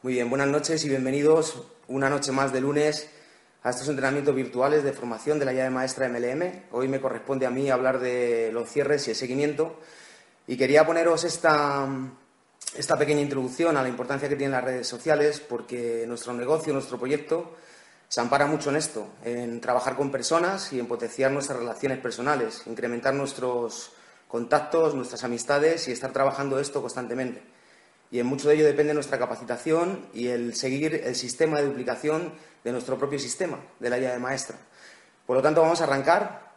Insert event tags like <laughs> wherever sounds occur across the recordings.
Muy bien, buenas noches y bienvenidos una noche más de lunes a estos entrenamientos virtuales de formación de la llave maestra MLM. Hoy me corresponde a mí hablar de los cierres y el seguimiento y quería poneros esta, esta pequeña introducción a la importancia que tienen las redes sociales porque nuestro negocio, nuestro proyecto se ampara mucho en esto, en trabajar con personas y en potenciar nuestras relaciones personales, incrementar nuestros contactos, nuestras amistades y estar trabajando esto constantemente. Y en mucho de ello depende nuestra capacitación y el seguir el sistema de duplicación de nuestro propio sistema, de la llave maestra. Por lo tanto, vamos a arrancar.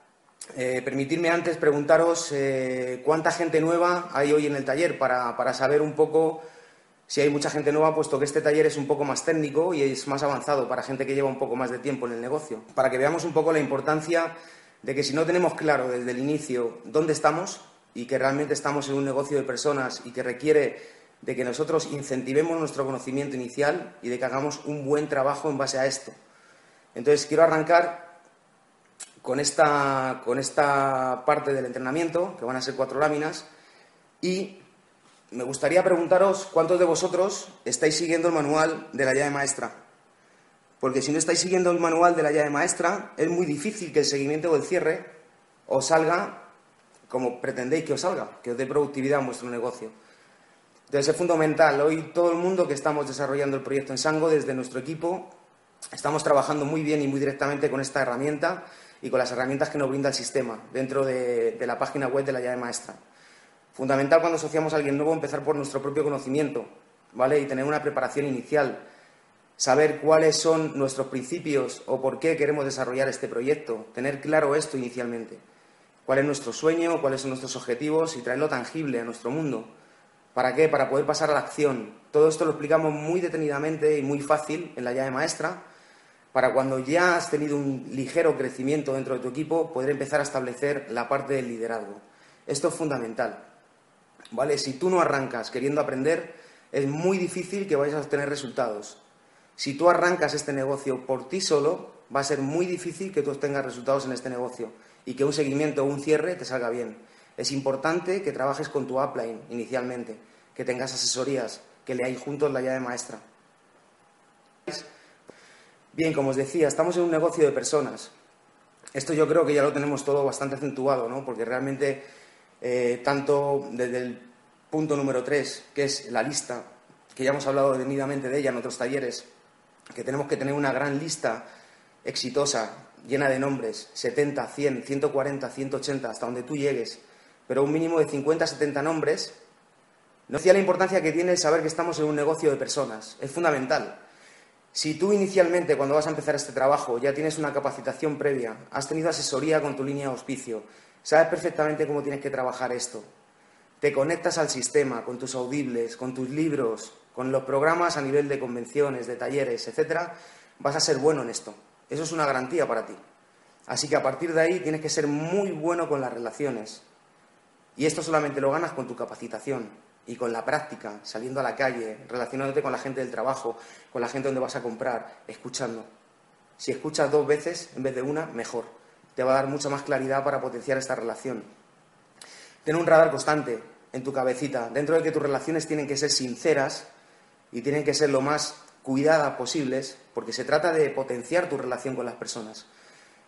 Eh, permitidme antes preguntaros eh, cuánta gente nueva hay hoy en el taller para, para saber un poco si hay mucha gente nueva, puesto que este taller es un poco más técnico y es más avanzado para gente que lleva un poco más de tiempo en el negocio. Para que veamos un poco la importancia de que si no tenemos claro desde el inicio dónde estamos y que realmente estamos en un negocio de personas y que requiere de que nosotros incentivemos nuestro conocimiento inicial y de que hagamos un buen trabajo en base a esto. Entonces, quiero arrancar con esta, con esta parte del entrenamiento, que van a ser cuatro láminas, y me gustaría preguntaros cuántos de vosotros estáis siguiendo el manual de la llave maestra. Porque si no estáis siguiendo el manual de la llave maestra, es muy difícil que el seguimiento o el cierre os salga como pretendéis que os salga, que os dé productividad en vuestro negocio. Entonces es fundamental. Hoy todo el mundo que estamos desarrollando el proyecto en Sango, desde nuestro equipo, estamos trabajando muy bien y muy directamente con esta herramienta y con las herramientas que nos brinda el sistema dentro de, de la página web de la llave maestra. Fundamental cuando asociamos a alguien nuevo empezar por nuestro propio conocimiento, ¿vale? Y tener una preparación inicial, saber cuáles son nuestros principios o por qué queremos desarrollar este proyecto, tener claro esto inicialmente. ¿Cuál es nuestro sueño? ¿Cuáles son nuestros objetivos? Y traerlo tangible a nuestro mundo. ¿Para qué? Para poder pasar a la acción. Todo esto lo explicamos muy detenidamente y muy fácil en la llave maestra, para cuando ya has tenido un ligero crecimiento dentro de tu equipo, poder empezar a establecer la parte del liderazgo. Esto es fundamental. ¿vale? Si tú no arrancas queriendo aprender, es muy difícil que vayas a obtener resultados. Si tú arrancas este negocio por ti solo, va a ser muy difícil que tú obtengas resultados en este negocio y que un seguimiento o un cierre te salga bien. Es importante que trabajes con tu upline inicialmente, que tengas asesorías, que leáis juntos la llave maestra. Bien, como os decía, estamos en un negocio de personas. Esto yo creo que ya lo tenemos todo bastante acentuado, ¿no? Porque realmente eh, tanto desde el punto número tres, que es la lista, que ya hemos hablado detenidamente de ella en otros talleres, que tenemos que tener una gran lista exitosa, llena de nombres, 70, 100, 140, 180, hasta donde tú llegues, pero un mínimo de 50, 70 nombres, no decía la importancia que tiene el saber que estamos en un negocio de personas. Es fundamental. Si tú inicialmente, cuando vas a empezar este trabajo, ya tienes una capacitación previa, has tenido asesoría con tu línea de auspicio, Sabes perfectamente cómo tienes que trabajar esto. Te conectas al sistema con tus audibles, con tus libros, con los programas a nivel de convenciones, de talleres, etcétera, vas a ser bueno en esto. Eso es una garantía para ti. Así que a partir de ahí tienes que ser muy bueno con las relaciones. Y esto solamente lo ganas con tu capacitación y con la práctica, saliendo a la calle, relacionándote con la gente del trabajo, con la gente donde vas a comprar, escuchando. Si escuchas dos veces en vez de una, mejor te va a dar mucha más claridad para potenciar esta relación. Ten un radar constante en tu cabecita, dentro de que tus relaciones tienen que ser sinceras y tienen que ser lo más cuidadas posibles, porque se trata de potenciar tu relación con las personas.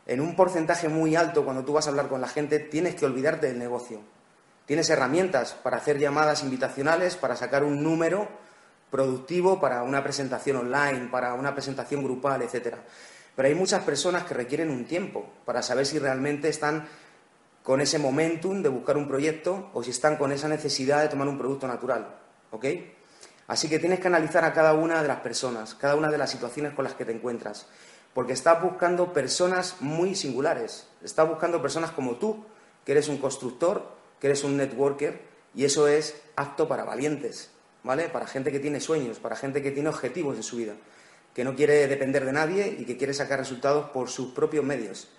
En un porcentaje muy alto, cuando tú vas a hablar con la gente, tienes que olvidarte del negocio. Tienes herramientas para hacer llamadas invitacionales, para sacar un número productivo para una presentación online, para una presentación grupal, etcétera. Pero hay muchas personas que requieren un tiempo para saber si realmente están con ese momentum de buscar un proyecto o si están con esa necesidad de tomar un producto natural. ¿Ok? Así que tienes que analizar a cada una de las personas, cada una de las situaciones con las que te encuentras. Porque estás buscando personas muy singulares. Estás buscando personas como tú, que eres un constructor, que eres un networker, y eso es apto para valientes, ¿vale? Para gente que tiene sueños, para gente que tiene objetivos en su vida que no quiere depender de nadie y que quiere sacar resultados por sus propios medios.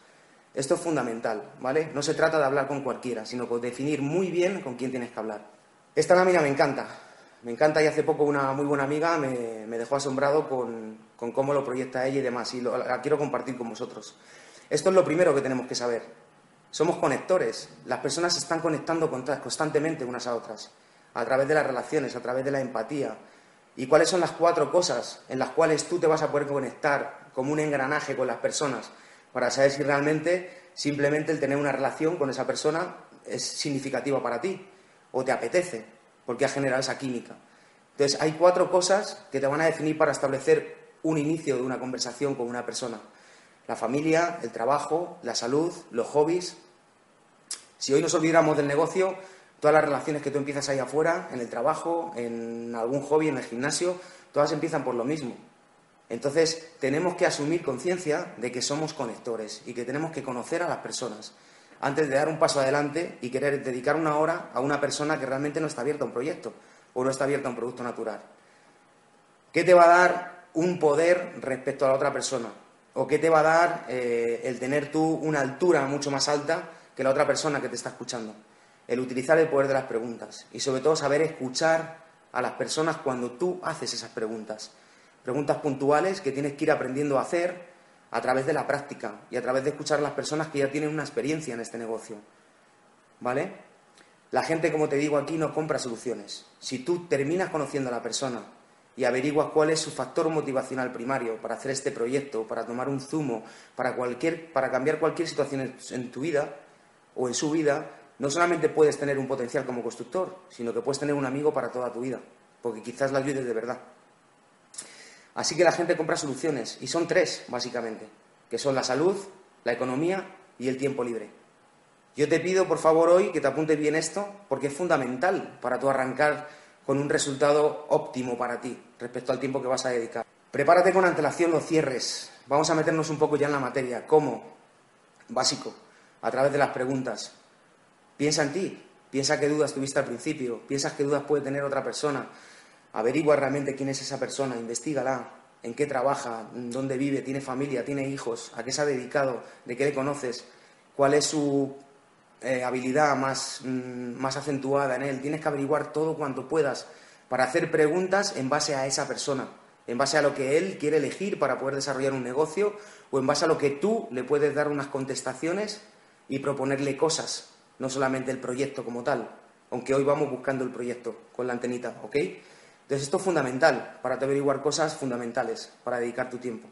Esto es fundamental, ¿vale? No se trata de hablar con cualquiera, sino de definir muy bien con quién tienes que hablar. Esta lámina me encanta, me encanta y hace poco una muy buena amiga me, dejó asombrado con, cómo lo proyecta ella y demás, y la quiero compartir con vosotros. Esto es lo primero que tenemos que saber. Somos conectores, las personas se están conectando constantemente unas a otras, a través de las relaciones, a través de la empatía, ¿Y cuáles son las cuatro cosas en las cuales tú te vas a poder conectar como un engranaje con las personas para saber si realmente simplemente el tener una relación con esa persona es significativa para ti o te apetece porque ha generado esa química? Entonces, hay cuatro cosas que te van a definir para establecer un inicio de una conversación con una persona. La familia, el trabajo, la salud, los hobbies. Si hoy nos olvidáramos del negocio, todas las relaciones que tú empiezas ahí afuera, en el trabajo, en algún hobby, en el gimnasio, todas empiezan por lo mismo. Entonces, tenemos que asumir conciencia de que somos conectores y que tenemos que conocer a las personas antes de dar un paso adelante y querer dedicar una hora a una persona que realmente no está abierta a un proyecto o no está abierta a un producto natural. ¿Qué te va a dar un poder respecto a la otra persona? ¿O qué te va a dar eh, el tener tú una altura mucho más alta que la otra persona que te está escuchando? El utilizar el poder de las preguntas y sobre todo saber escuchar a las personas cuando tú haces esas preguntas. Preguntas puntuales que tienes que ir aprendiendo a hacer a través de la práctica y a través de escuchar a las personas que ya tienen una experiencia en este negocio. ¿Vale? La gente, como te digo aquí, no compra soluciones. Si tú terminas conociendo a la persona y averiguas cuál es su factor motivacional primario para hacer este proyecto, para tomar un zumo, para, cualquier, para cambiar cualquier situación en, tu vida o en su vida, no solamente puedes tener un potencial como constructor, sino que puedes tener un amigo para toda tu vida, porque quizás la ayudes de verdad. Así que la gente compra soluciones, y son tres, básicamente, que son la salud, la economía y el tiempo libre. Yo te pido, por favor, hoy que te apuntes bien esto, porque es fundamental para tu arrancar con un resultado óptimo para ti respecto al tiempo que vas a dedicar. Prepárate con antelación los cierres. Vamos a meternos un poco ya en la materia. ¿Cómo? Básico, a través de las preguntas. Piensa en ti, piensa qué dudas tuviste al principio, piensas qué dudas puede tener otra persona. Averigua realmente quién es esa persona, investigala, en qué trabaja, dónde vive, tiene familia, tiene hijos, a qué se ha dedicado, de qué le conoces, cuál es su eh, habilidad más, mm, más acentuada en él. Tienes que averiguar todo cuanto puedas para hacer preguntas en base a esa persona, en base a lo que él quiere elegir para poder desarrollar un negocio o en base a lo que tú le puedes dar unas contestaciones y proponerle cosas, no solamente el proyecto como tal, aunque hoy vamos buscando el proyecto con la antenita, ¿ok? Entonces esto es fundamental para averiguar cosas fundamentales para dedicar tu tiempo.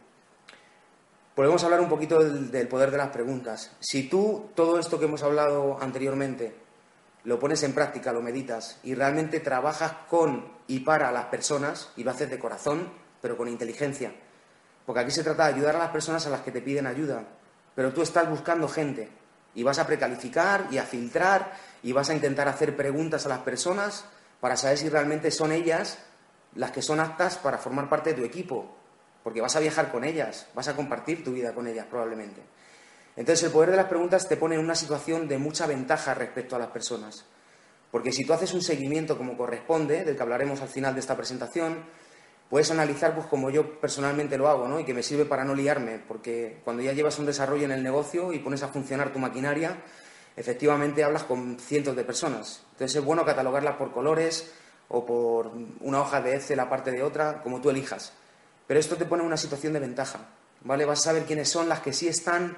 Podemos hablar un poquito del, poder de las preguntas. Si tú todo esto que hemos hablado anteriormente lo pones en práctica, lo meditas y realmente trabajas con y para las personas y lo haces de corazón, pero con inteligencia. Porque aquí se trata de ayudar a las personas a las que te piden ayuda, pero tú estás buscando gente y vas a precalificar y a filtrar y vas a intentar hacer preguntas a las personas para saber si realmente son ellas las que son aptas para formar parte de tu equipo porque vas a viajar con ellas, vas a compartir tu vida con ellas probablemente. Entonces el poder de las preguntas te pone en una situación de mucha ventaja respecto a las personas. Porque si tú haces un seguimiento como corresponde, del que hablaremos al final de esta presentación, puedes analizar pues como yo personalmente lo hago, ¿no? Y que me sirve para no liarme, porque cuando ya llevas un desarrollo en el negocio y pones a funcionar tu maquinaria, efectivamente hablas con cientos de personas. Entonces es bueno catalogarlas por colores o por una hoja de Excel parte de otra, como tú elijas. Pero esto te pone en una situación de ventaja, ¿vale? Vas a saber quiénes son las que sí están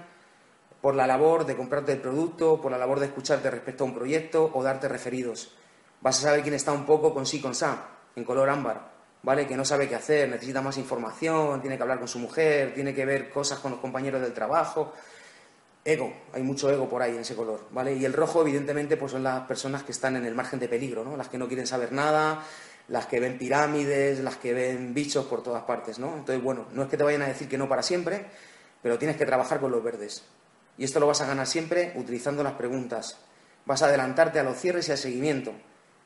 por la labor de comprarte el producto, por la labor de escucharte respecto a un proyecto o darte referidos. Vas a saber quién está un poco con sí, con sa, en color ámbar, ¿vale? Que no sabe qué hacer, necesita más información, tiene que hablar con su mujer, tiene que ver cosas con los compañeros del trabajo. Ego, hay mucho ego por ahí en ese color, ¿vale? Y el rojo, evidentemente, pues son las personas que están en el margen de peligro, ¿no? Las que no quieren saber nada, las que ven pirámides, las que ven bichos por todas partes, ¿no? Entonces, bueno, no es que te vayan a decir que no para siempre, pero tienes que trabajar con los verdes. Y esto lo vas a ganar siempre utilizando las preguntas. Vas a adelantarte a los cierres y al seguimiento,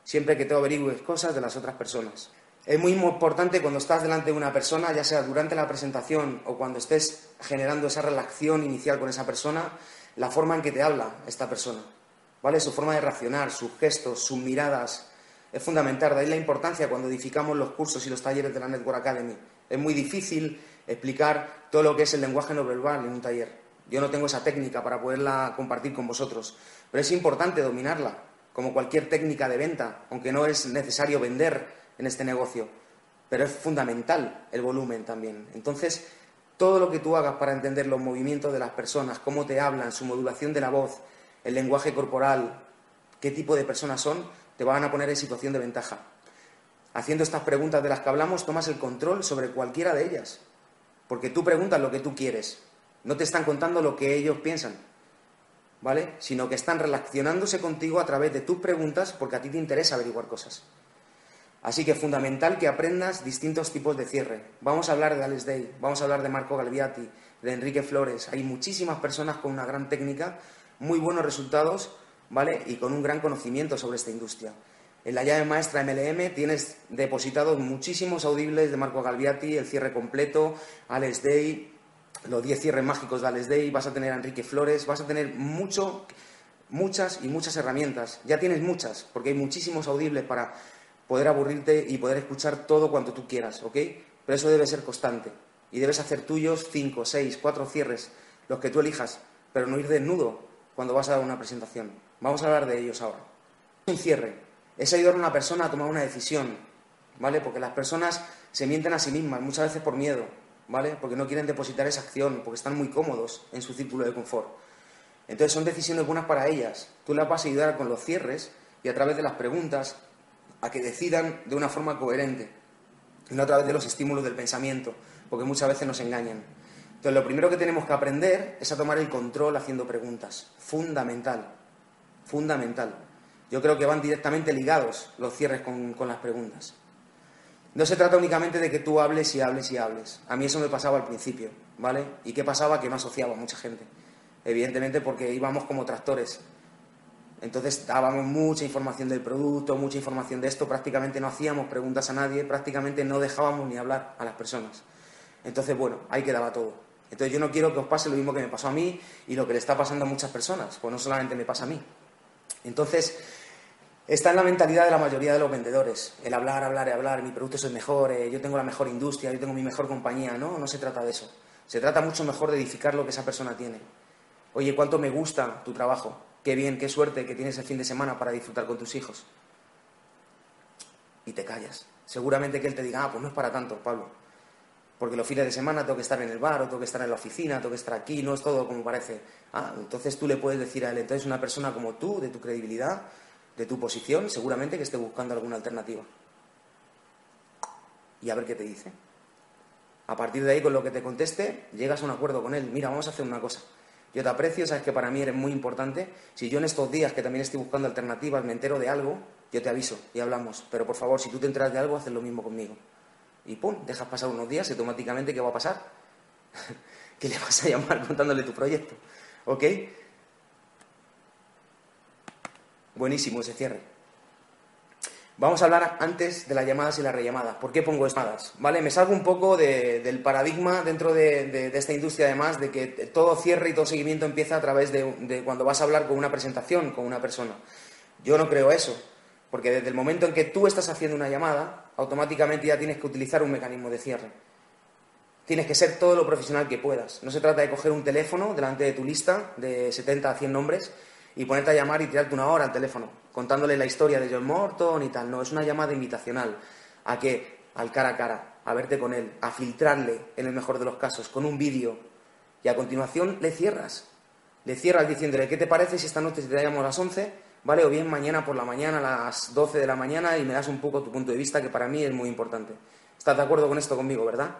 siempre que te averigües cosas de las otras personas. Es muy importante cuando estás delante de una persona, ya sea durante la presentación o cuando estés generando esa relación inicial con esa persona, la forma en que te habla esta persona. ¿Vale? Su forma de reaccionar, sus gestos, sus miradas, es fundamental. De ahí la importancia cuando edificamos los cursos y los talleres de la Network Academy. Es muy difícil explicar todo lo que es el lenguaje no verbal en un taller. Yo no tengo esa técnica para poderla compartir con vosotros, pero es importante dominarla, como cualquier técnica de venta, aunque no es necesario vender en este negocio, pero es fundamental el volumen también. Entonces, todo lo que tú hagas para entender los movimientos de las personas, cómo te hablan, su modulación de la voz, el lenguaje corporal, qué tipo de personas son, te van a poner en situación de ventaja. Haciendo estas preguntas de las que hablamos, tomas el control sobre cualquiera de ellas. Porque tú preguntas lo que tú quieres. No te están contando lo que ellos piensan. ¿Vale? Sino que están relacionándose contigo a través de tus preguntas porque a ti te interesa averiguar cosas. Así que fundamental que aprendas distintos tipos de cierre. Vamos a hablar de Alex Day, vamos a hablar de Marco Galviati, de Enrique Flores. Hay muchísimas personas con una gran técnica, muy buenos resultados, ¿vale? Y con un gran conocimiento sobre esta industria. En la llave maestra MLM tienes depositados muchísimos audibles de Marco Galviati, el cierre completo, Alex Day, los 10 cierres mágicos de Alex Day, vas a tener a Enrique Flores, vas a tener mucho, muchas y muchas herramientas. Ya tienes muchas, porque hay muchísimos audibles para poder aburrirte y poder escuchar todo cuanto tú quieras, ¿ok? Pero eso debe ser constante y debes hacer tuyos 5, 6, 4 cierres, los que tú elijas, pero no ir desnudo cuando vas a dar una presentación. Vamos a hablar de ellos ahora. Un cierre es ayudar a una persona a tomar una decisión, ¿vale? Porque las personas se mienten a sí mismas, muchas veces por miedo, ¿vale? Porque no quieren depositar esa acción, porque están muy cómodos en su círculo de confort. Entonces son decisiones buenas para ellas. Tú las vas a ayudar con los cierres y a través de las preguntas a que decidan de una forma coherente, no a través de los estímulos del pensamiento, porque muchas veces nos engañan. Entonces lo primero que tenemos que aprender es a tomar el control haciendo preguntas. Fundamental. Fundamental. Yo creo que van directamente ligados los cierres con, las preguntas. No se trata únicamente de que tú hables y hables y hables. A mí eso me pasaba al principio, ¿vale? ¿Y qué pasaba? Que no asociaba mucha gente. Evidentemente porque íbamos como tractores. Entonces dábamos mucha información del producto, mucha información de esto, prácticamente no hacíamos preguntas a nadie, prácticamente no dejábamos ni hablar a las personas. Entonces, bueno, ahí quedaba todo. Entonces yo no quiero que os pase lo mismo que me pasó a mí y lo que le está pasando a muchas personas, pues no solamente me pasa a mí. Entonces, está en la mentalidad de la mayoría de los vendedores. El hablar, hablar y hablar, mi producto es el mejor, eh, yo tengo la mejor industria, yo tengo mi mejor compañía. No, no se trata de eso. Se trata mucho mejor de edificar lo que esa persona tiene. Oye, ¿cuánto me gusta tu trabajo? Qué bien, qué suerte que tienes el fin de semana para disfrutar con tus hijos. Y te callas. Seguramente que él te diga, ah, pues no es para tanto, Pablo. Porque los fines de semana tengo que estar en el bar, o tengo que estar en la oficina, tengo que estar aquí, no es todo como parece. Ah, entonces tú le puedes decir a él, entonces una persona como tú, de tu credibilidad, de tu posición, seguramente que esté buscando alguna alternativa. Y a ver qué te dice. A partir de ahí, con lo que te conteste, llegas a un acuerdo con él. Mira, vamos a hacer una cosa. Yo te aprecio, sabes que para mí eres muy importante. Si yo en estos días que también estoy buscando alternativas me entero de algo, yo te aviso y hablamos. Pero por favor, si tú te enteras de algo, haz lo mismo conmigo. Y pum, dejas pasar unos días y automáticamente, ¿qué va a pasar? <laughs> que le vas a llamar contándole tu proyecto. ¿Ok? Buenísimo ese cierre. Vamos a hablar antes de las llamadas y las rellamadas. ¿Por qué pongo llamadas? ¿Vale? Me salgo un poco del paradigma dentro de, esta industria, además, de que todo cierre y todo seguimiento empieza a través de, de, cuando vas a hablar con una presentación, con una persona. Yo no creo eso, porque desde el momento en que tú estás haciendo una llamada, automáticamente ya tienes que utilizar un mecanismo de cierre. Tienes que ser todo lo profesional que puedas. No se trata de coger un teléfono delante de tu lista de 70 a 100 nombres y ponerte a llamar y tirarte una hora al teléfono, contándole la historia de John Morton y tal. No, es una llamada invitacional a que, al cara a cara, a verte con él, a filtrarle, en el mejor de los casos, con un vídeo. Y a continuación le cierras. Le cierras diciéndole, ¿qué te parece si esta noche te llamo a las 11? ¿Vale? O bien mañana por la mañana, a las 12 de la mañana, y me das un poco tu punto de vista, que para mí es muy importante. ¿Estás de acuerdo con esto conmigo, verdad?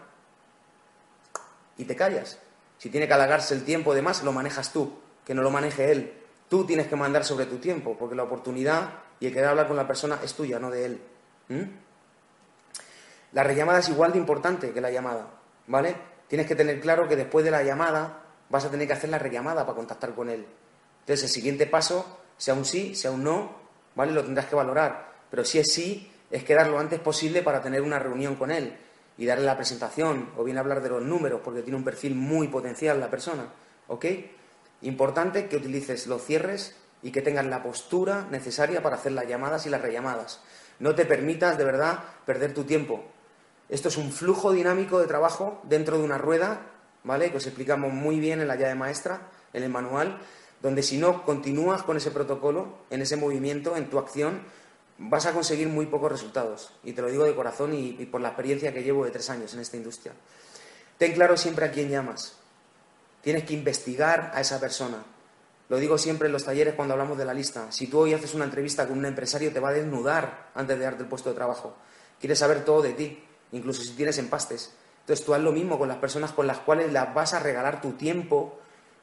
Y te callas. Si tiene que halagarse el tiempo, además, lo manejas tú, que no lo maneje él. Tú tienes que mandar sobre tu tiempo, porque la oportunidad y el querer hablar con la persona es tuya, no de él. La rellamada es igual de importante que la llamada, ¿vale? Tienes que tener claro que después de la llamada vas a tener que hacer la rellamada para contactar con él. Entonces, el siguiente paso, sea un sí, sea un no, ¿vale? Lo tendrás que valorar. Pero si es sí, es quedar lo antes posible para tener una reunión con él y darle la presentación, o bien hablar de los números, porque tiene un perfil muy potencial la persona, ¿ok? Importante que utilices los cierres y que tengas la postura necesaria para hacer las llamadas y las rellamadas. No te permitas, de verdad, perder tu tiempo. Esto es un flujo dinámico de trabajo dentro de una rueda, ¿vale? Que os explicamos muy bien en la llave maestra, en el manual, donde si no continúas con ese protocolo, en ese movimiento, en tu acción, vas a conseguir muy pocos resultados. Y te lo digo de corazón y, y por la experiencia que llevo de tres años en esta industria. Ten claro siempre a quién llamas. Tienes que investigar a esa persona. Lo digo siempre en los talleres cuando hablamos de la lista. Si tú hoy haces una entrevista con un empresario, te va a desnudar antes de darte el puesto de trabajo. quiere saber todo de ti, incluso si tienes empastes. Entonces tú haz lo mismo con las personas con las cuales las vas a regalar tu tiempo,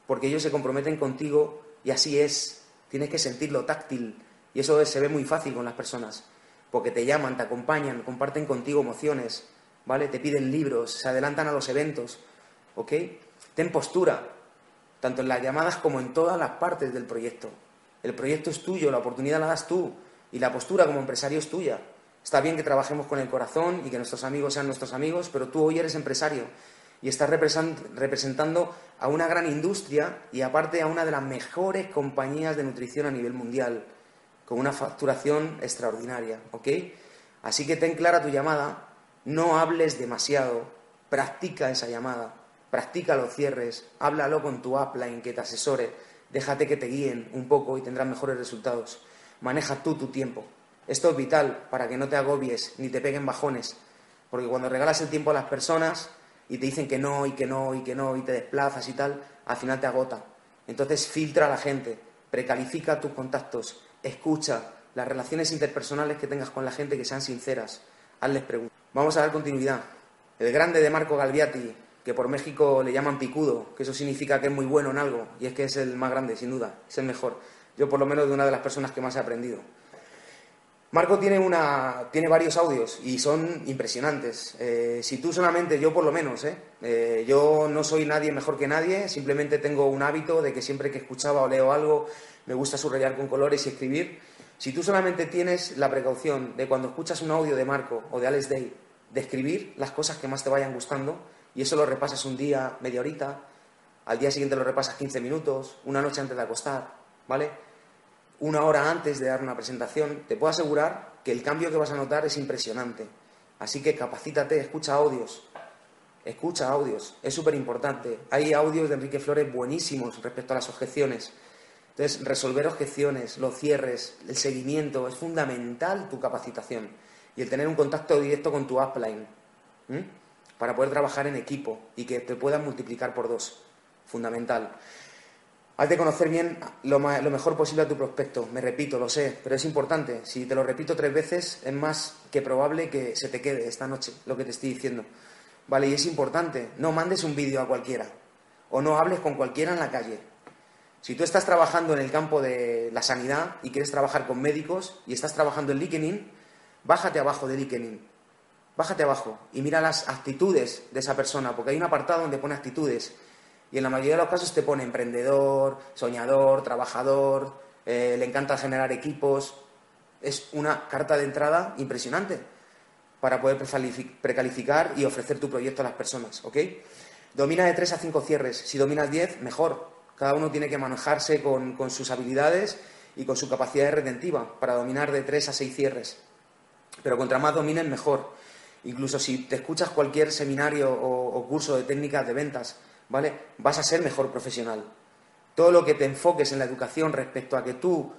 porque ellos se comprometen contigo y así es. Tienes que sentirlo táctil y eso se ve muy fácil con las personas, porque te llaman, te acompañan, comparten contigo emociones, ¿vale? Te piden libros, se adelantan a los eventos, ¿ok? Ten postura, tanto en las llamadas como en todas las partes del proyecto. El proyecto es tuyo, la oportunidad la das tú y la postura como empresario es tuya. Está bien que trabajemos con el corazón y que nuestros amigos sean nuestros amigos, pero tú hoy eres empresario y estás representando a una gran industria y aparte a una de las mejores compañías de nutrición a nivel mundial, con una facturación extraordinaria, ¿ok? Así que ten clara tu llamada, no hables demasiado, practica esa llamada, practica los cierres, háblalo con tu upline que te asesore, déjate que te guíen un poco y tendrás mejores resultados. Maneja tú tu tiempo. Esto es vital para que no te agobies ni te peguen bajones, porque cuando regalas el tiempo a las personas y te dicen que no y que no y que no y te desplazas y tal, al final te agota. Entonces filtra a la gente, precalifica tus contactos, escucha las relaciones interpersonales que tengas con la gente que sean sinceras, hazles preguntas. Vamos a dar continuidad. El grande de Marco Galviati, que por México le llaman picudo, que eso significa que es muy bueno en algo, y es que es el más grande, sin duda, es el mejor. Yo por lo menos de una de las personas que más he aprendido. Marco tiene, una, tiene varios audios y son impresionantes. Eh, si tú solamente, yo por lo menos, eh, eh, yo no soy nadie mejor que nadie, simplemente tengo un hábito de que siempre que escuchaba o leo algo me gusta subrayar con colores y escribir. Si tú solamente tienes la precaución de cuando escuchas un audio de Marco o de Alex Day, de escribir las cosas que más te vayan gustando y eso lo repasas un día, media horita, al día siguiente lo repasas 15 minutos, una noche antes de acostar, ¿vale? una hora antes de dar una presentación, te puedo asegurar que el cambio que vas a notar es impresionante. Así que capacítate, escucha audios. Escucha audios, es súper importante. Hay audios de Enrique Flores buenísimos respecto a las objeciones. Entonces, resolver objeciones, los cierres, el seguimiento, es fundamental tu capacitación. Y el tener un contacto directo con tu upline, para poder trabajar en equipo y que te puedan multiplicar por dos. Fundamental. Has de conocer bien lo, mejor posible a tu prospecto. Me repito, lo sé, pero es importante. Si te lo repito tres veces, es más que probable que se te quede esta noche lo que te estoy diciendo. Vale, y es importante. No mandes un vídeo a cualquiera o no hables con cualquiera en la calle. Si tú estás trabajando en el campo de la sanidad y quieres trabajar con médicos y estás trabajando en LinkedIn, bájate abajo de LinkedIn. Bájate abajo y mira las actitudes de esa persona, porque hay un apartado donde pone actitudes y en la mayoría de los casos te pone emprendedor, soñador, trabajador, eh, le encanta generar equipos. Es una carta de entrada impresionante para poder precalificar y ofrecer tu proyecto a las personas, ¿ok? Domina de 3 a 5 cierres. Si dominas 10, mejor. Cada uno tiene que manejarse con, sus habilidades y con su capacidad retentiva para dominar de 3 a 6 cierres. Pero contra más dominen, mejor. Incluso si te escuchas cualquier seminario o curso de técnicas de ventas, ¿vale? Vas a ser mejor profesional. Todo lo que te enfoques en la educación respecto a que tú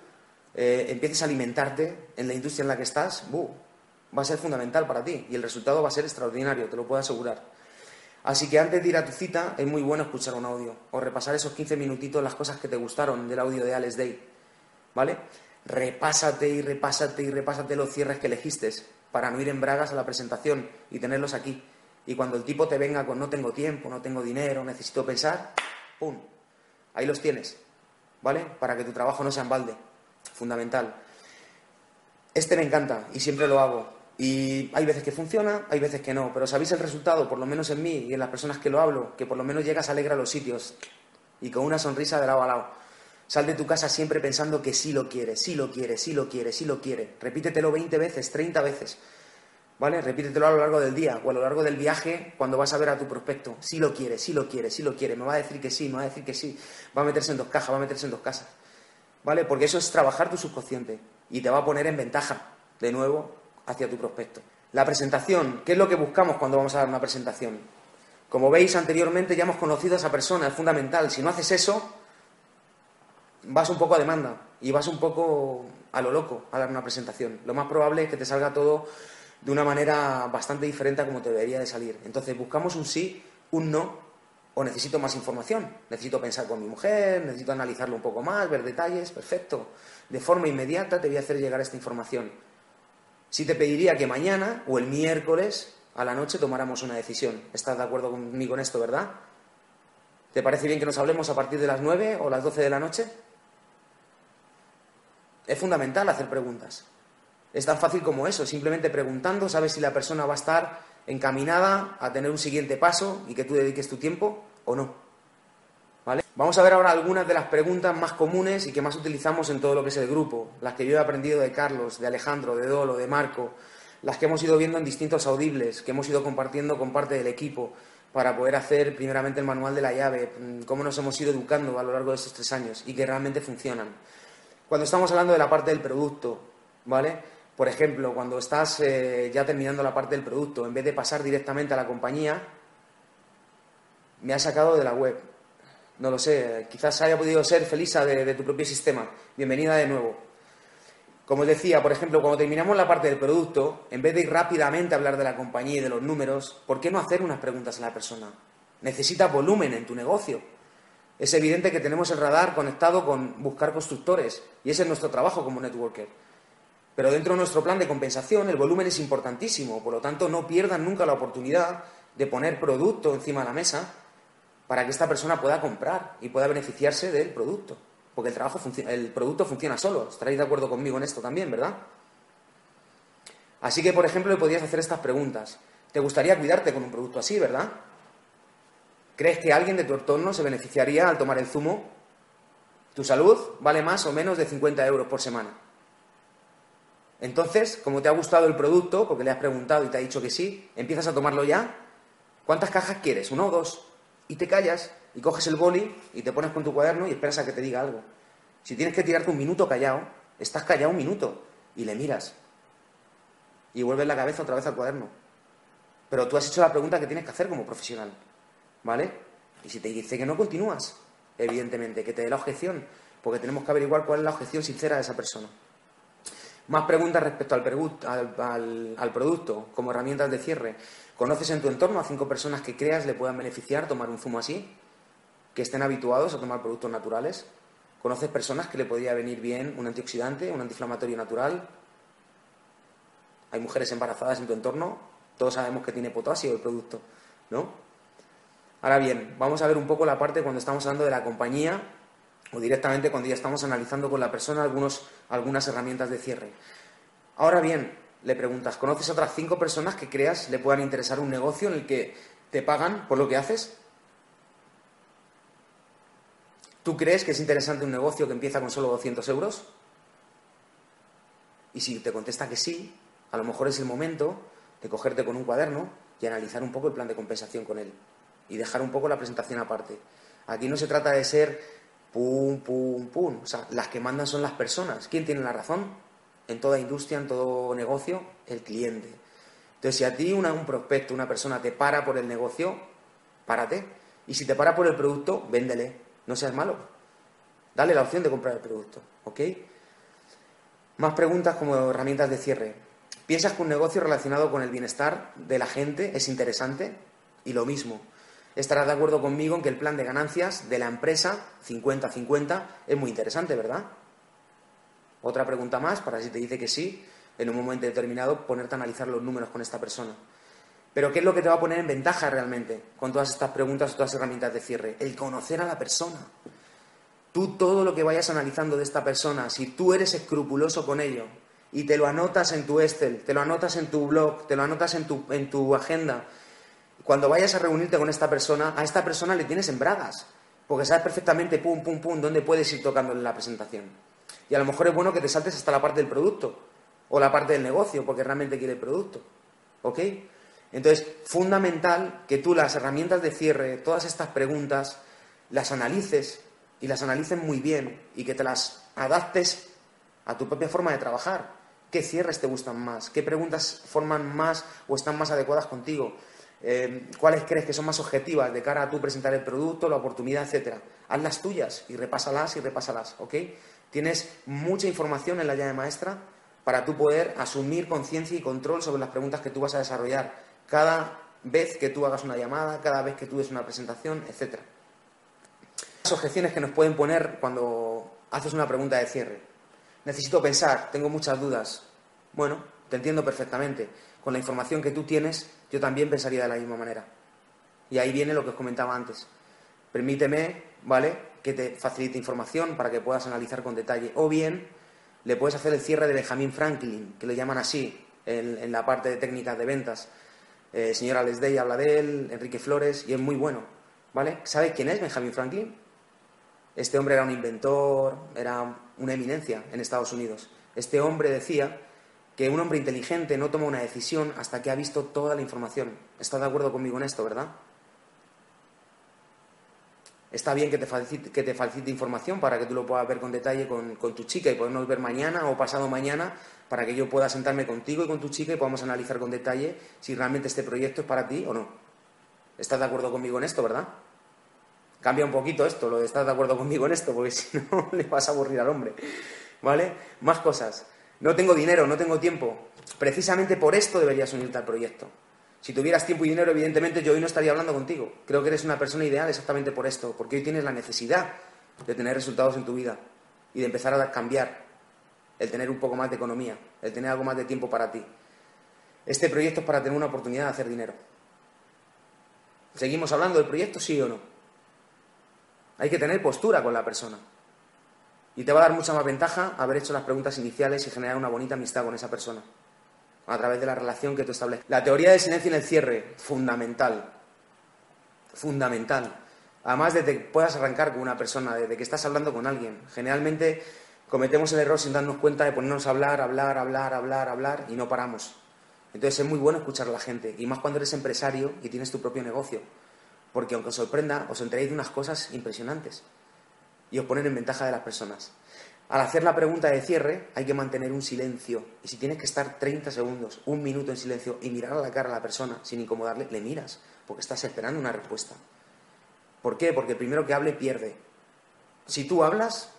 eh, empieces a alimentarte en la industria en la que estás, va a ser fundamental para ti y el resultado va a ser extraordinario, te lo puedo asegurar. Así que antes de ir a tu cita es muy bueno escuchar un audio o repasar esos 15 minutitos las cosas que te gustaron del audio de Alex Day, ¿vale? Repásate y repásate y repásate los cierres que elegiste para no ir en bragas a la presentación y tenerlos aquí. Y cuando el tipo te venga con no tengo tiempo, no tengo dinero, necesito pensar, ¡pum! Ahí los tienes, ¿vale? Para que tu trabajo no sea en balde. Fundamental. Este me encanta y siempre lo hago. Y hay veces que funciona, hay veces que no. Pero sabéis el resultado, por lo menos en mí y en las personas que lo hablo, que por lo menos llegas alegre a los sitios y con una sonrisa de lado a lado. Sal de tu casa siempre pensando que sí lo quiere, sí lo quiere, sí lo quiere, sí lo quiere. Repítetelo 20 veces, 30 veces. ¿Vale? Repítetelo a lo largo del día o a lo largo del viaje cuando vas a ver a tu prospecto. Si lo quiere, si lo quiere, si lo quiere. Me va a decir que sí, me va a decir que sí. Va a meterse en dos cajas, va a meterse en dos casas. ¿Vale? Porque eso es trabajar tu subconsciente y te va a poner en ventaja, de nuevo, hacia tu prospecto. La presentación. ¿Qué es lo que buscamos cuando vamos a dar una presentación? Como veis anteriormente ya hemos conocido a esa persona, es fundamental. Si no haces eso, vas un poco a demanda y vas un poco a lo loco a dar una presentación. Lo más probable es que te salga todo de una manera bastante diferente a como te debería de salir. Entonces buscamos un sí, un no, o necesito más información, necesito pensar con mi mujer, necesito analizarlo un poco más, ver detalles, perfecto. De forma inmediata te voy a hacer llegar esta información. sí te pediría que mañana o el miércoles a la noche tomáramos una decisión. ¿Estás de acuerdo conmigo en esto, verdad? ¿Te parece bien que nos hablemos a partir de las 9 o las 12 de la noche? Es fundamental hacer preguntas. Es tan fácil como eso, simplemente preguntando, sabes si la persona va a estar encaminada a tener un siguiente paso y que tú dediques tu tiempo o no. Vamos a ver ahora algunas de las preguntas más comunes y que más utilizamos en todo lo que es el grupo, las que yo he aprendido de Carlos, de Alejandro, de Dolo, de Marco, las que hemos ido viendo en distintos audibles, que hemos ido compartiendo con parte del equipo para poder hacer primeramente el manual de la llave, mm, cómo nos hemos ido educando a lo largo de estos tres años y que realmente funcionan. Cuando estamos hablando de la parte del producto, ¿vale? Por ejemplo, cuando estás eh, ya terminando la parte del producto, en vez de pasar directamente a la compañía, me ha sacado de la web no lo sé, quizás haya podido ser Felisa de, tu propio sistema. Bienvenida de nuevo. Como os decía, por ejemplo, cuando terminamos la parte del producto, en vez de ir rápidamente a hablar de la compañía y de los números, ¿por qué no hacer unas preguntas a la persona? Necesita volumen en tu negocio. Es evidente que tenemos el radar conectado con buscar constructores y ese es nuestro trabajo como networker. Pero dentro de nuestro plan de compensación el volumen es importantísimo, por lo tanto no pierdan nunca la oportunidad de poner producto encima de la mesa para que esta persona pueda comprar y pueda beneficiarse del producto. Porque el, trabajo el producto funciona solo. Estaréis de acuerdo conmigo en esto también, ¿verdad? Así que, por ejemplo, le podrías hacer estas preguntas. ¿Te gustaría cuidarte con un producto así, verdad? ¿Crees que alguien de tu entorno se beneficiaría al tomar el zumo? Tu salud vale más o menos de 50 euros por semana. Entonces, como te ha gustado el producto, porque le has preguntado y te ha dicho que sí, empiezas a tomarlo ya. ¿Cuántas cajas quieres? ¿Uno o dos? y te callas y coges el boli y te pones con tu cuaderno y esperas a que te diga algo. Si tienes que tirarte un minuto callado, estás callado un minuto y le miras y vuelves la cabeza otra vez al cuaderno. Pero tú has hecho la pregunta que tienes que hacer como profesional, ¿vale? Y si te dice que no, continúas, evidentemente, que te dé la objeción, porque tenemos que averiguar cuál es la objeción sincera de esa persona. Más preguntas respecto al, al producto, como herramientas de cierre. ¿Conoces en tu entorno a cinco personas que creas le puedan beneficiar tomar un zumo así? ¿Que estén habituados a tomar productos naturales? ¿Conoces personas que le podría venir bien un antioxidante, un antiinflamatorio natural? ¿Hay mujeres embarazadas en tu entorno? Todos sabemos que tiene potasio el producto, ¿no? Ahora bien, vamos a ver un poco la parte cuando estamos hablando de la compañía o directamente cuando ya estamos analizando con la persona algunos, algunas herramientas de cierre. Ahora bien, le preguntas, ¿conoces otras cinco personas que creas le puedan interesar un negocio en el que te pagan por lo que haces? ¿Tú crees que es interesante un negocio que empieza con solo 200 euros? Y si te contesta que sí, a lo mejor es el momento de cogerte con un cuaderno y analizar un poco el plan de compensación con él. Y dejar un poco la presentación aparte. Aquí no se trata de ser pum, pum, pum. O sea, las que mandan son las personas. ¿Quién tiene la razón? en toda industria, en todo negocio, el cliente. Entonces, si a ti una, un prospecto, una persona te para por el negocio, párate. Y si te para por el producto, véndele. No seas malo. Dale la opción de comprar el producto. ¿Ok? Más preguntas como herramientas de cierre. ¿Piensas que un negocio relacionado con el bienestar de la gente es interesante? Y lo mismo. Estarás de acuerdo conmigo en que el plan de ganancias de la empresa 50-50 es muy interesante, ¿verdad? Otra pregunta más, para si te dice que sí, en un momento determinado ponerte a analizar los números con esta persona. Pero ¿qué es lo que te va a poner en ventaja realmente con todas estas preguntas, todas las herramientas de cierre? El conocer a la persona. Tú todo lo que vayas analizando de esta persona, si tú eres escrupuloso con ello y te lo anotas en tu Excel, te lo anotas en tu blog, te lo anotas en tu, en tu agenda, cuando vayas a reunirte con esta persona, a esta persona le tienes en bragas, porque sabes perfectamente, pum, pum, pum, dónde puedes ir tocando en la presentación. Y a lo mejor es bueno que te saltes hasta la parte del producto o la parte del negocio, porque realmente quiere el producto. ¿Ok? Entonces, fundamental que tú las herramientas de cierre, todas estas preguntas, las analices y las analices muy bien y que te las adaptes a tu propia forma de trabajar. ¿Qué cierres te gustan más? ¿Qué preguntas forman más o están más adecuadas contigo? Eh, ¿Cuáles crees que son más objetivas de cara a tú presentar el producto, la oportunidad, etcétera? Haz las tuyas y repásalas y repásalas, ¿ok? Tienes mucha información en la llave maestra para tú poder asumir conciencia y control sobre las preguntas que tú vas a desarrollar cada vez que tú hagas una llamada, cada vez que tú des una presentación, etc. Las objeciones que nos pueden poner cuando haces una pregunta de cierre. Necesito pensar, tengo muchas dudas. Bueno, te entiendo perfectamente. Con la información que tú tienes, yo también pensaría de la misma manera. Y ahí viene lo que os comentaba antes. Permíteme, ¿vale?, que te facilite información para que puedas analizar con detalle. O bien, le puedes hacer el cierre de Benjamin Franklin, que lo llaman así en, la parte de técnicas de ventas. Eh, señora Lesdey habla de él, Enrique Flores, y es muy bueno, ¿vale? ¿Sabes quién es Benjamin Franklin? Este hombre era un inventor, era una eminencia en Estados Unidos. Este hombre decía que un hombre inteligente no toma una decisión hasta que ha visto toda la información. ¿Estás de acuerdo conmigo en esto, verdad? Está bien que te, facilite, información para que tú lo puedas ver con detalle con, tu chica y podemos ver mañana o pasado mañana para que yo pueda sentarme contigo y con tu chica y podamos analizar con detalle si realmente este proyecto es para ti o no. ¿Estás de acuerdo conmigo en esto, verdad? Cambia un poquito esto, lo de de acuerdo conmigo en esto, porque <laughs> si no le vas a aburrir al hombre. ¿Vale? Más cosas. No tengo dinero, no tengo tiempo. Precisamente por esto deberías unirte al proyecto. Si tuvieras tiempo y dinero, evidentemente yo hoy no estaría hablando contigo. Creo que eres una persona ideal exactamente por esto, porque hoy tienes la necesidad de tener resultados en tu vida y de empezar a cambiar, el tener un poco más de economía, el tener algo más de tiempo para ti. Este proyecto es para tener una oportunidad de hacer dinero. ¿Seguimos hablando del proyecto, sí o no? Hay que tener postura con la persona. Y te va a dar mucha más ventaja haber hecho las preguntas iniciales y generar una bonita amistad con esa persona a través de la relación que tú estableces. La teoría del silencio en el cierre, fundamental. Fundamental. Además de que puedas arrancar con una persona, de que estás hablando con alguien. Generalmente cometemos el error sin darnos cuenta de ponernos a hablar, hablar, hablar, hablar, hablar y no paramos. Entonces es muy bueno escuchar a la gente, y más cuando eres empresario y tienes tu propio negocio. Porque aunque os sorprenda, os enteréis de unas cosas impresionantes y os ponen en ventaja de las personas. Al hacer la pregunta de cierre hay que mantener un silencio. Y si tienes que estar 30 segundos, un minuto en silencio y mirar a la cara a la persona sin incomodarle, le miras, porque estás esperando una respuesta. ¿Por qué? Porque el primero que hable pierde. Si tú hablas,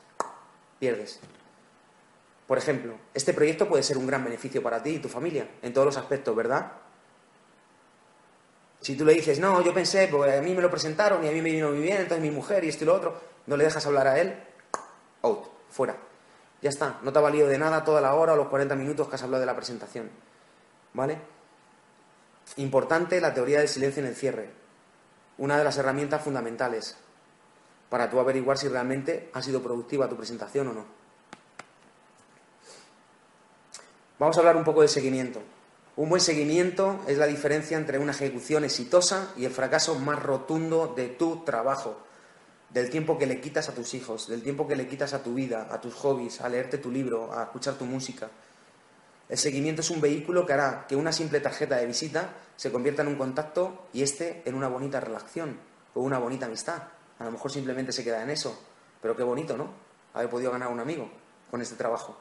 pierdes. Por ejemplo, este proyecto puede ser un gran beneficio para ti y tu familia, en todos los aspectos, ¿verdad? Si tú le dices, no, yo pensé, pues a mí me lo presentaron y a mí me vino muy bien, entonces mi mujer y esto y lo otro, no le dejas hablar a él, out fuera. Ya está, no te ha valido de nada toda la hora o los 40 minutos que has hablado de la presentación. ¿Vale? Importante la teoría del silencio en el cierre. Una de las herramientas fundamentales para tú averiguar si realmente ha sido productiva tu presentación o no. Vamos a hablar un poco de seguimiento. Un buen seguimiento es la diferencia entre una ejecución exitosa y el fracaso más rotundo de tu trabajo del tiempo que le quitas a tus hijos, del tiempo que le quitas a tu vida, a tus hobbies, a leerte tu libro, a escuchar tu música. El seguimiento es un vehículo que hará que una simple tarjeta de visita se convierta en un contacto y este en una bonita relación o una bonita amistad. A lo mejor simplemente se queda en eso, pero qué bonito, ¿no? Haber podido ganar un amigo con este trabajo.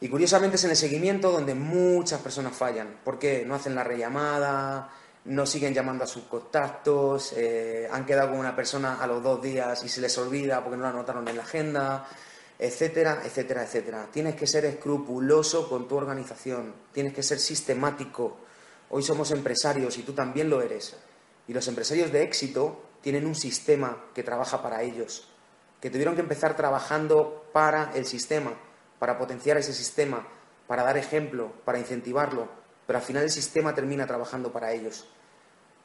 Y curiosamente es en el seguimiento donde muchas personas fallan, porque no hacen la rellamada, no siguen llamando a sus contactos, eh, han quedado con una persona a los dos días y se les olvida porque no la anotaron en la agenda, etcétera, etcétera, etcétera. Tienes que ser escrupuloso con tu organización, tienes que ser sistemático. Hoy somos empresarios y tú también lo eres. Y los empresarios de éxito tienen un sistema que trabaja para ellos, que tuvieron que empezar trabajando para el sistema, para potenciar ese sistema, para dar ejemplo, para incentivarlo, pero al final el sistema termina trabajando para ellos.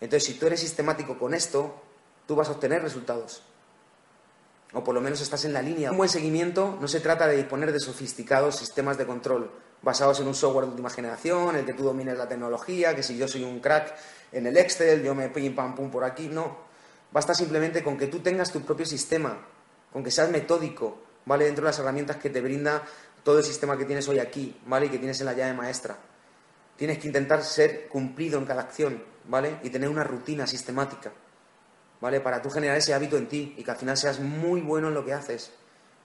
Entonces, si tú eres sistemático con esto, tú vas a obtener resultados. O por lo menos estás en la línea. Un buen seguimiento no se trata de disponer de sofisticados sistemas de control basados en un software de última generación, en el que tú domines la tecnología, que si yo soy un crack en el Excel, yo me pim pam pum por aquí. No. Basta simplemente con que tú tengas tu propio sistema, con que seas metódico, ¿vale? Dentro de las herramientas que te brinda todo el sistema que tienes hoy aquí, ¿vale? Y que tienes en la llave maestra. Tienes que intentar ser cumplido en cada acción. ¿vale? Y tener una rutina sistemática, ¿vale? Para tú generar ese hábito en ti y que al final seas muy bueno en lo que haces.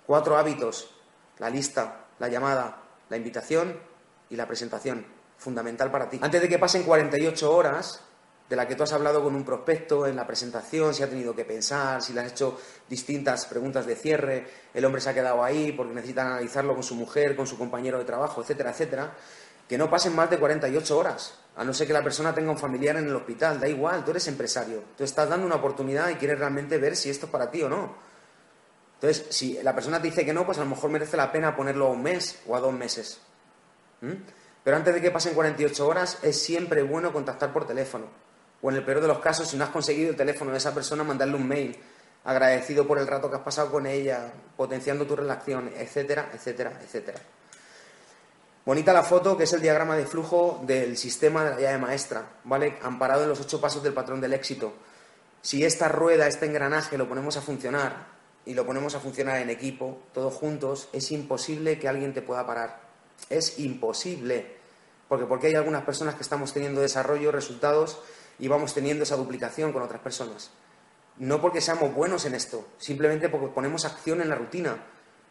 Cuatro hábitos, la lista, la llamada, la invitación y la presentación, fundamental para ti. Antes de que pasen 48 horas, de la que tú has hablado con un prospecto en la presentación, si ha tenido que pensar, si le has hecho distintas preguntas de cierre, el hombre se ha quedado ahí porque necesita analizarlo con su mujer, con su compañero de trabajo, etcétera, etcétera, que no pasen más de 48 horas, a no ser que la persona tenga un familiar en el hospital, da igual, tú eres empresario, tú estás dando una oportunidad y quieres realmente ver si esto es para ti o no. Entonces, si la persona te dice que no, pues a lo mejor merece la pena ponerlo a un mes o a dos meses. Pero antes de que pasen 48 horas, es siempre bueno contactar por teléfono. O en el peor de los casos, si no has conseguido el teléfono de esa persona, mandarle un mail agradecido por el rato que has pasado con ella, potenciando tu relación, etcétera, etcétera, etcétera. Bonita la foto, que es el diagrama de flujo del sistema de la llave maestra, ¿vale? Amparado en los ocho pasos del patrón del éxito. Si esta rueda, este engranaje lo ponemos a funcionar y lo ponemos a funcionar en equipo, todos juntos, es imposible que alguien te pueda parar. Es imposible. Porque, porque hay algunas personas que estamos teniendo desarrollo, resultados y vamos teniendo esa duplicación con otras personas. No porque seamos buenos en esto, simplemente porque ponemos acción en la rutina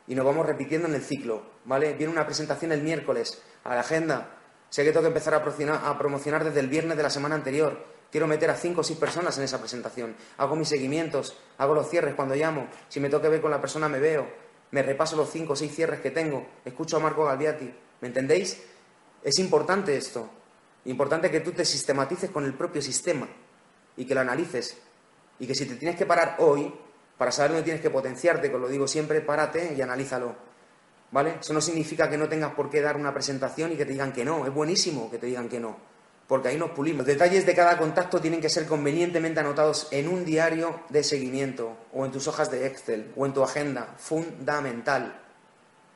y nos vamos repitiendo en el ciclo, ¿vale? Viene una presentación el miércoles a la agenda. Sé que tengo que empezar a promocionar, desde el viernes de la semana anterior. Quiero meter a cinco o seis personas en esa presentación. Hago mis seguimientos, hago los cierres cuando llamo. Si me toca ver con la persona, me veo. Me repaso los cinco o seis cierres que tengo. Escucho a Marco Galviati. ¿Me entendéis? Es importante esto. Importante que tú te sistematices con el propio sistema y que lo analices. Y que si te tienes que parar hoy, para saber dónde tienes que potenciarte, como lo digo siempre, párate y analízalo. ¿Vale? Eso no significa que no tengas por qué dar una presentación y que te digan que no. Es buenísimo que te digan que no. Porque ahí nos pulimos. Los detalles de cada contacto tienen que ser convenientemente anotados en un diario de seguimiento, o en tus hojas de Excel, o en tu agenda. Fundamental.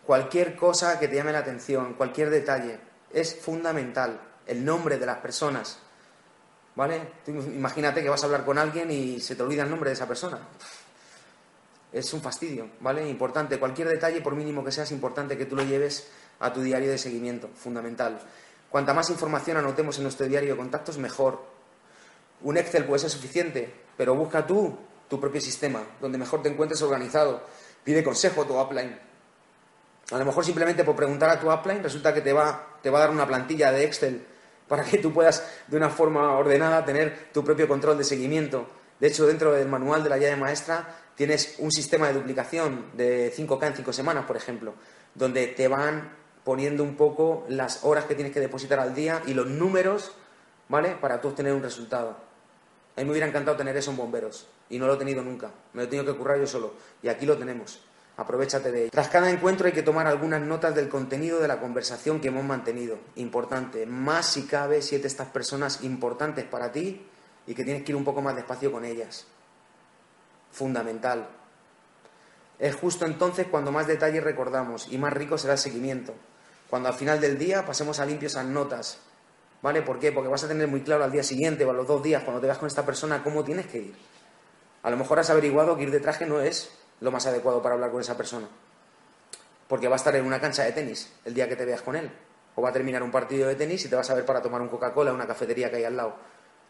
Cualquier cosa que te llame la atención, cualquier detalle, es fundamental. El nombre de las personas. ¿Vale? imagínate que vas a hablar con alguien y se te olvida el nombre de esa persona es un fastidio, ¿vale? Importante, cualquier detalle, por mínimo que sea, es importante que tú lo lleves a tu diario de seguimiento, fundamental. Cuanta más información anotemos en nuestro diario de contactos, mejor. Un Excel puede ser suficiente, pero busca tú tu propio sistema, donde mejor te encuentres organizado. Pide consejo a tu upline. A lo mejor simplemente por preguntar a tu upline resulta que te va, te va a dar una plantilla de Excel para que tú puedas, de una forma ordenada, tener tu propio control de seguimiento. De hecho, dentro del manual de la llave maestra tienes un sistema de duplicación de 5K en 5 semanas, por ejemplo, donde te van poniendo un poco las horas que tienes que depositar al día y los números, ¿vale? Para tú obtener un resultado. A mí me hubiera encantado tener eso en bomberos y no lo he tenido nunca. Me lo he tenido que currar yo solo. Y aquí lo tenemos. Aprovechate de ello. Tras cada encuentro hay que tomar algunas notas del contenido de la conversación que hemos mantenido. Importante. Más si cabe siete estas personas importantes para ti y que tienes que ir un poco más despacio con ellas fundamental. Es justo entonces cuando más detalles recordamos y más rico será el seguimiento. Cuando al final del día pasemos a limpio esas notas. ¿Vale? ¿Por qué? Porque vas a tener muy claro al día siguiente o a los dos días, cuando te veas con esta persona, cómo tienes que ir. A lo mejor has averiguado que ir de traje no es lo más adecuado para hablar con esa persona. Porque va a estar en una cancha de tenis el día que te veas con él. O va a terminar un partido de tenis y te vas a ver para tomar un Coca-Cola en una cafetería que hay al lado.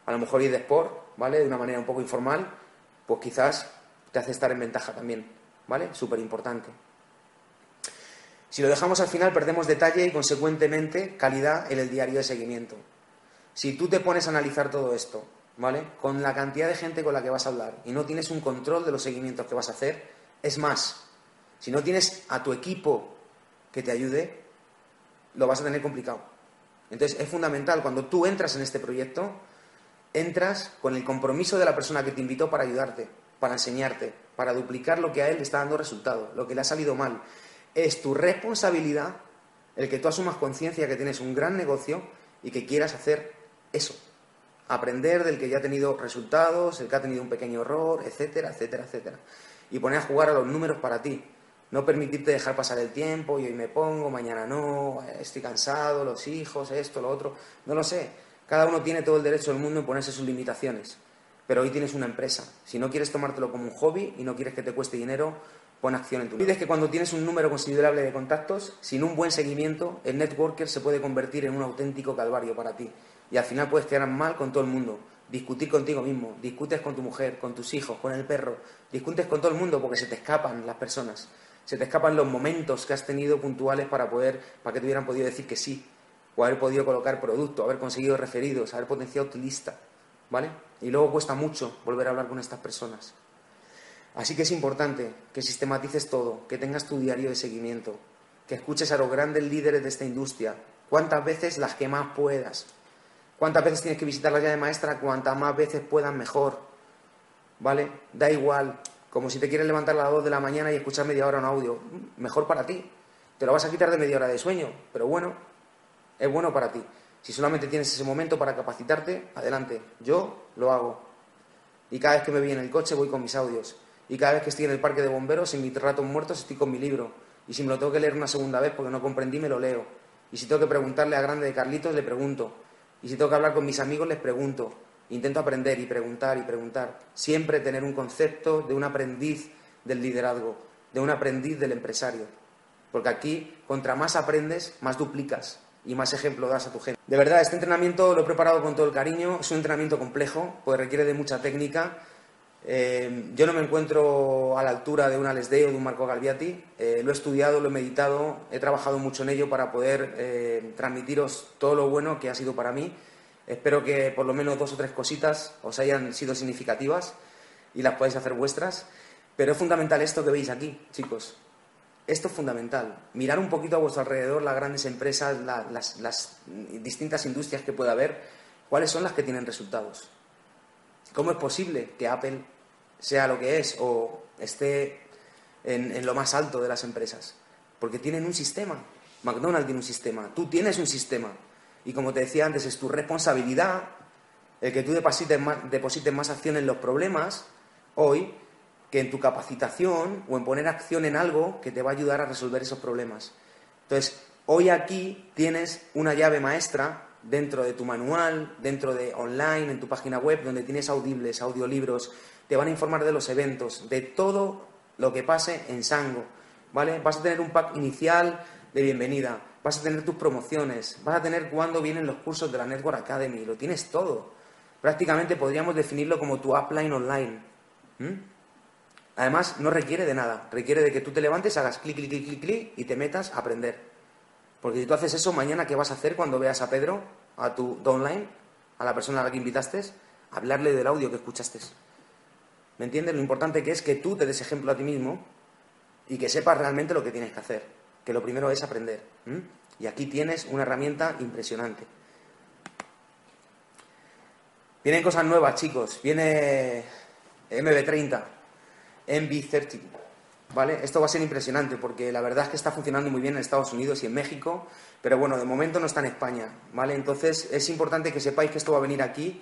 A lo mejor ir de sport, ¿vale? De una manera un poco informal, pues quizás te hace estar en ventaja también, ¿vale? Súper importante. Si lo dejamos al final, perdemos detalle y, consecuentemente, calidad en el diario de seguimiento. Si tú te pones a analizar todo esto, ¿vale? Con la cantidad de gente con la que vas a hablar y no tienes un control de los seguimientos que vas a hacer, es más, si no tienes a tu equipo que te ayude, lo vas a tener complicado. Entonces, es fundamental, cuando tú entras en este proyecto, entras con el compromiso de la persona que te invitó para ayudarte para enseñarte, para duplicar lo que a él le está dando resultado, lo que le ha salido mal. Es tu responsabilidad el que tú asumas conciencia que tienes un gran negocio y que quieras hacer eso. Aprender del que ya ha tenido resultados, el que ha tenido un pequeño error, etcétera, etcétera, etcétera. Y poner a jugar a los números para ti. No permitirte dejar pasar el tiempo y hoy me pongo, mañana no, estoy cansado, los hijos, esto, lo otro. No lo sé. Cada uno tiene todo el derecho del mundo en ponerse sus limitaciones pero hoy tienes una empresa. Si no quieres tomártelo como un hobby y no quieres que te cueste dinero, pon acción en tu vida. Es que cuando tienes un número considerable de contactos, sin un buen seguimiento, el networker se puede convertir en un auténtico calvario para ti. Y al final puedes quedar mal con todo el mundo. Discutir contigo mismo, discutes con tu mujer, con tus hijos, con el perro, discutes con todo el mundo porque se te escapan las personas. Se te escapan los momentos que has tenido puntuales para poder, para que te hubieran podido decir que sí, o haber podido colocar producto, haber conseguido referidos, haber potenciado tu lista. ¿Vale? Y luego cuesta mucho volver a hablar con estas personas. Así que es importante que sistematices todo, que tengas tu diario de seguimiento, que escuches a los grandes líderes de esta industria, cuántas veces las que más puedas. Cuántas veces tienes que visitar la llave maestra, cuantas más veces puedas mejor. ¿Vale? Da igual, como si te quieres levantar a las 2 de la mañana y escuchar media hora un audio. Mejor para ti. Te lo vas a quitar de media hora de sueño, pero bueno, es bueno para ti. Si solamente tienes ese momento para capacitarte, adelante. Yo lo hago. Y cada vez que me voy en el coche voy con mis audios. Y cada vez que estoy en el parque de bomberos, en mis ratos muertos, estoy con mi libro. Y si me lo tengo que leer una segunda vez porque no comprendí, me lo leo. Y si tengo que preguntarle a Grande de Carlitos, le pregunto. Y si tengo que hablar con mis amigos, les pregunto. Intento aprender y preguntar y preguntar. Siempre tener un concepto de un aprendiz del liderazgo, de un aprendiz del empresario. Porque aquí, contra más aprendes, más duplicas y más ejemplo das a tu gente. De verdad, este entrenamiento lo he preparado con todo el cariño. Es un entrenamiento complejo, pues requiere de mucha técnica. Eh, yo no me encuentro a la altura de un Alex o de un Marco Galviati. Eh, lo he estudiado, lo he meditado, he trabajado mucho en ello para poder eh, transmitiros todo lo bueno que ha sido para mí. Espero que por lo menos dos o tres cositas os hayan sido significativas y las podáis hacer vuestras. Pero es fundamental esto que veis aquí, chicos. Esto es fundamental. Mirar un poquito a vuestro alrededor las grandes empresas, las, distintas industrias que pueda haber, cuáles son las que tienen resultados. ¿Cómo es posible que Apple sea lo que es o esté en, lo más alto de las empresas? Porque tienen un sistema. McDonald's tiene un sistema. Tú tienes un sistema. Y como te decía antes, es tu responsabilidad el que tú deposites más, deposites en los problemas hoy que en tu capacitación o en poner acción en algo que te va a ayudar a resolver esos problemas. Entonces, hoy aquí tienes una llave maestra dentro de tu manual, dentro de online, en tu página web, donde tienes audibles, audiolibros, te van a informar de los eventos, de todo lo que pase en Sango, ¿vale? Vas a tener un pack inicial de bienvenida, vas a tener tus promociones, vas a tener cuándo vienen los cursos de la Network Academy, lo tienes todo. Prácticamente podríamos definirlo como tu upline online. Además, no requiere de nada. Requiere de que tú te levantes, hagas clic, clic, clic, clic, clic y te metas a aprender. Porque si tú haces eso, mañana, ¿qué vas a hacer cuando veas a Pedro, a tu online, a la persona a la que invitaste? Hablarle del audio que escuchaste. ¿Me entiendes? Lo importante que es que tú te des ejemplo a ti mismo y que sepas realmente lo que tienes que hacer. Que lo primero es aprender. Y aquí tienes una herramienta impresionante. Vienen cosas nuevas, chicos. Viene MB30 MB30. ¿Vale? Esto va a ser impresionante porque la verdad es que está funcionando muy bien en Estados Unidos y en México, pero bueno, de momento no está en España, ¿vale? Entonces es importante que sepáis que esto va a venir aquí.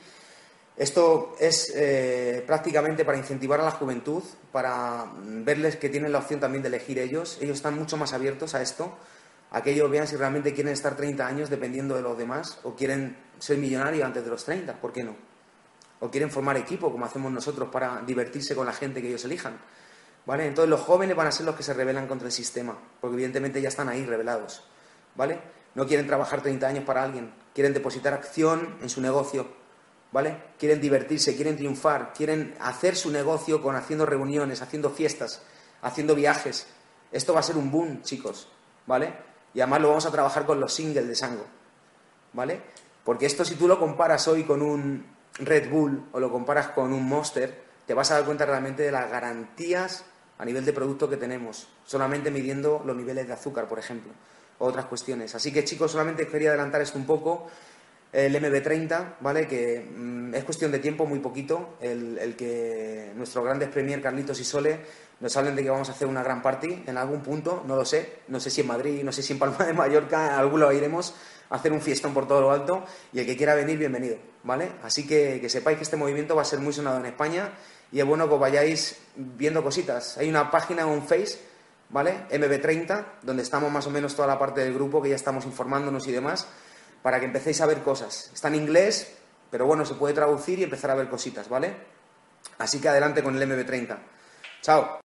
Esto es eh, prácticamente para incentivar a la juventud, para verles que tienen la opción también de elegir ellos. Ellos están mucho más abiertos a esto, a que ellos vean si realmente quieren estar 30 años dependiendo de los demás o quieren ser millonarios antes de los 30, ¿por qué no? O quieren formar equipo, como hacemos nosotros, para divertirse con la gente que ellos elijan. ¿Vale? Entonces los jóvenes van a ser los que se rebelan contra el sistema, porque evidentemente ya están ahí revelados. ¿Vale? No quieren trabajar 30 años para alguien, quieren depositar acción en su negocio, ¿vale? Quieren divertirse, quieren triunfar, quieren hacer su negocio con haciendo reuniones, haciendo fiestas, haciendo viajes. Esto va a ser un boom, chicos, ¿vale? Y además lo vamos a trabajar con los singles de Sango, ¿vale? Porque esto si tú lo comparas hoy con un, Red Bull o lo comparas con un Monster, te vas a dar cuenta realmente de las garantías a nivel de producto que tenemos, solamente midiendo los niveles de azúcar, por ejemplo, o otras cuestiones. Así que chicos, solamente quería adelantar esto un poco. El MB30, ¿vale? Que mm, es cuestión de tiempo, muy poquito, el, que nuestros grandes premier Carlitos y Sole nos hablen de que vamos a hacer una gran party en algún punto, no lo sé, no sé si en Madrid, no sé si en Palma de Mallorca, en algún lado iremos, hacer un fiestón por todo lo alto y el que quiera venir, bienvenido, ¿vale? Así que, sepáis que este movimiento va a ser muy sonado en España y es bueno que os vayáis viendo cositas. Hay una página en Face, ¿vale? MB30, donde estamos más o menos toda la parte del grupo que ya estamos informándonos y demás, para que empecéis a ver cosas. Está en inglés, pero bueno, se puede traducir y empezar a ver cositas, ¿vale? Así que adelante con el MB30. Chao.